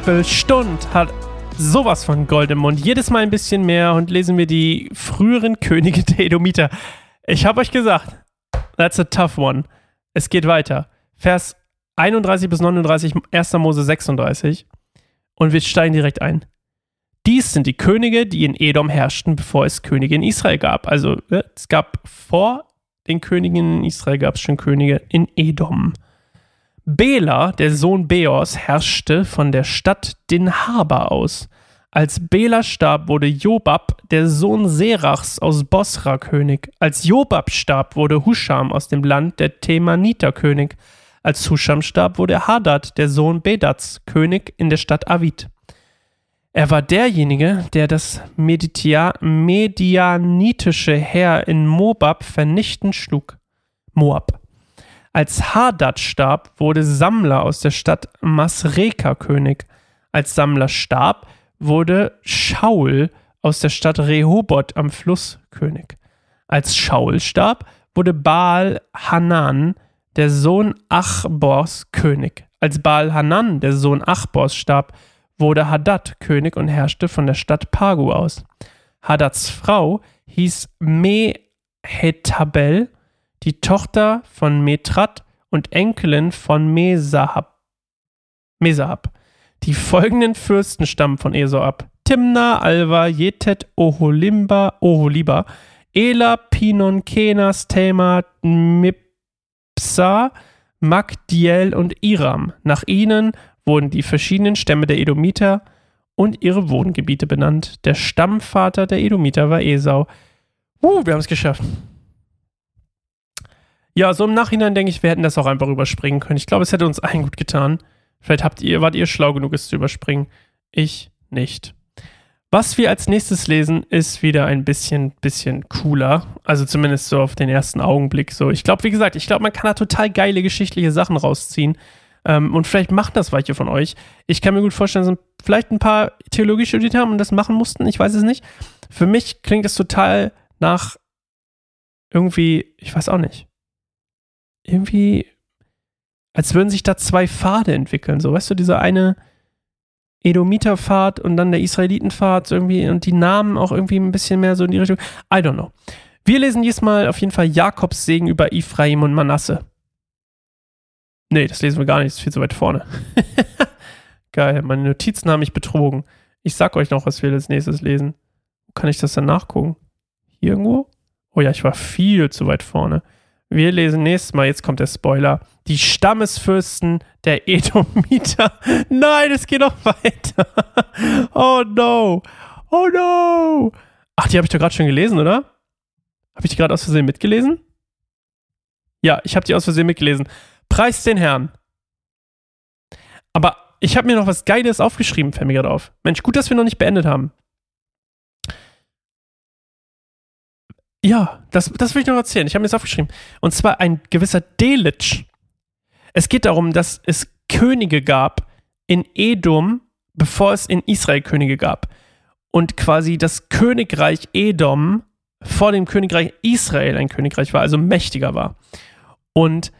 Bibelstund hat sowas von Gold im Mund. Jedes Mal ein bisschen mehr und lesen wir die früheren Könige der Edomiter. Ich habe euch gesagt, that's a tough one. Es geht weiter. Vers 31 bis 39, 1. Mose 36. Und wir steigen direkt ein. Dies sind die Könige, die in Edom herrschten, bevor es Könige in Israel gab. Also es gab vor den Königen in Israel gab es schon Könige in Edom. Bela, der Sohn Beors, herrschte von der Stadt Dinhaba aus. Als Bela starb, wurde Jobab, der Sohn Serachs aus Bosra, König. Als Jobab starb, wurde Husham aus dem Land der Themaniter König. Als Husham starb, wurde Hadad, der Sohn Bedats, König in der Stadt Avid. Er war derjenige, der das Meditia medianitische Heer in Moab vernichtend schlug. Moab. Als Hadad starb, wurde Sammler aus der Stadt Masreka König. Als Sammler starb, wurde Shaul aus der Stadt Rehoboth am Fluss König. Als Shaul starb, wurde Baal Hanan, der Sohn Achbors, König. Als Baal Hanan, der Sohn Achbors, starb, wurde Hadad König und herrschte von der Stadt Pagu aus. Hadads Frau hieß Mehetabel die Tochter von Metrat und Enkelin von Mesahab. Mesahab. Die folgenden Fürsten stammen von Esau ab. Timna, Alva, Jetet, Oholimba, Oholiba, Ela, Pinon, Kenas, Tema, Mipsa, Magdiel und Iram. Nach ihnen wurden die verschiedenen Stämme der Edomiter und ihre Wohngebiete benannt. Der Stammvater der Edomiter war Esau. Uh, wir haben es geschafft. Ja, so im Nachhinein denke ich, wir hätten das auch einfach überspringen können. Ich glaube, es hätte uns allen gut getan. Vielleicht habt ihr, wart ihr schlau genug, es zu überspringen. Ich nicht. Was wir als nächstes lesen, ist wieder ein bisschen, bisschen cooler. Also zumindest so auf den ersten Augenblick so. Ich glaube, wie gesagt, ich glaube, man kann da total geile geschichtliche Sachen rausziehen. Ähm, und vielleicht machen das welche von euch. Ich kann mir gut vorstellen, dass vielleicht ein paar Theologie studiert haben und das machen mussten. Ich weiß es nicht. Für mich klingt es total nach irgendwie, ich weiß auch nicht irgendwie, als würden sich da zwei Pfade entwickeln. So, weißt du, dieser eine Edomiter-Pfad und dann der Israeliten-Pfad irgendwie und die Namen auch irgendwie ein bisschen mehr so in die Richtung. I don't know. Wir lesen diesmal auf jeden Fall Jakobs Segen über Ephraim und Manasse. Nee, das lesen wir gar nicht, das ist viel zu weit vorne. Geil, meine Notizen haben mich betrogen. Ich sag euch noch, was wir als nächstes lesen. Wo kann ich das dann nachgucken? Hier irgendwo? Oh ja, ich war viel zu weit vorne. Wir lesen nächstes Mal, jetzt kommt der Spoiler, die Stammesfürsten der Edomiter. Nein, es geht noch weiter. Oh no. Oh no. Ach, die habe ich doch gerade schon gelesen, oder? Habe ich die gerade aus Versehen mitgelesen? Ja, ich habe die aus Versehen mitgelesen. Preis den Herrn. Aber ich habe mir noch was Geiles aufgeschrieben, fällt mir gerade auf. Mensch, gut, dass wir noch nicht beendet haben. Ja, das, das will ich noch erzählen. Ich habe mir das aufgeschrieben. Und zwar ein gewisser Delitzsch. Es geht darum, dass es Könige gab in Edom, bevor es in Israel Könige gab. Und quasi das Königreich Edom vor dem Königreich Israel ein Königreich war, also mächtiger war. Und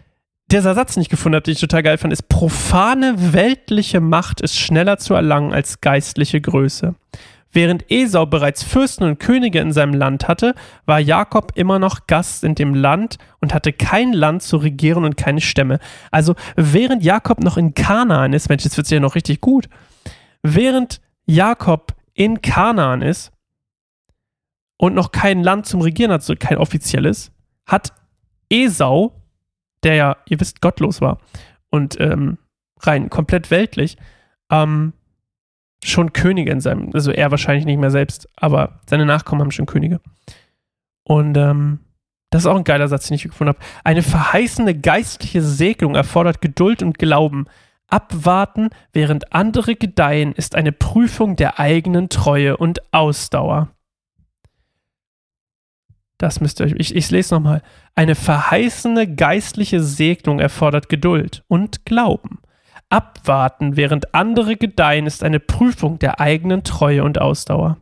dieser Satz, den ich gefunden habe, den ich total geil fand, ist: profane weltliche Macht ist schneller zu erlangen als geistliche Größe. Während Esau bereits Fürsten und Könige in seinem Land hatte, war Jakob immer noch Gast in dem Land und hatte kein Land zu regieren und keine Stämme. Also während Jakob noch in Kanaan ist, Mensch, jetzt wird es ja noch richtig gut, während Jakob in Kanaan ist und noch kein Land zum Regieren hat, so kein offizielles, hat Esau, der ja, ihr wisst, gottlos war und ähm, rein komplett weltlich, ähm, schon Könige in seinem, also er wahrscheinlich nicht mehr selbst, aber seine Nachkommen haben schon Könige. Und ähm, das ist auch ein geiler Satz, den ich gefunden habe. Eine verheißende geistliche Segnung erfordert Geduld und Glauben. Abwarten, während andere gedeihen, ist eine Prüfung der eigenen Treue und Ausdauer. Das müsst ihr euch, ich, ich lese nochmal. Eine verheißende geistliche Segnung erfordert Geduld und Glauben. Abwarten, während andere gedeihen, ist eine Prüfung der eigenen Treue und Ausdauer.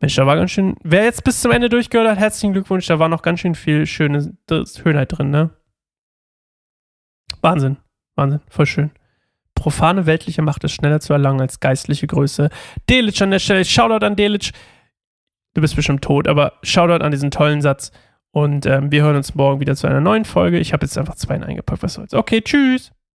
Mensch, da war ganz schön. Wer jetzt bis zum Ende durchgehört hat, herzlichen Glückwunsch. Da war noch ganz schön viel schöne Schönheit drin, ne? Wahnsinn. Wahnsinn. Voll schön. profane weltliche Macht ist schneller zu erlangen als geistliche Größe. Delic an der Stelle, Shoutout an Delic. Du bist bestimmt tot, aber Shoutout an diesen tollen Satz. Und ähm, wir hören uns morgen wieder zu einer neuen Folge. Ich habe jetzt einfach zwei eingepackt, was soll's. Okay, tschüss.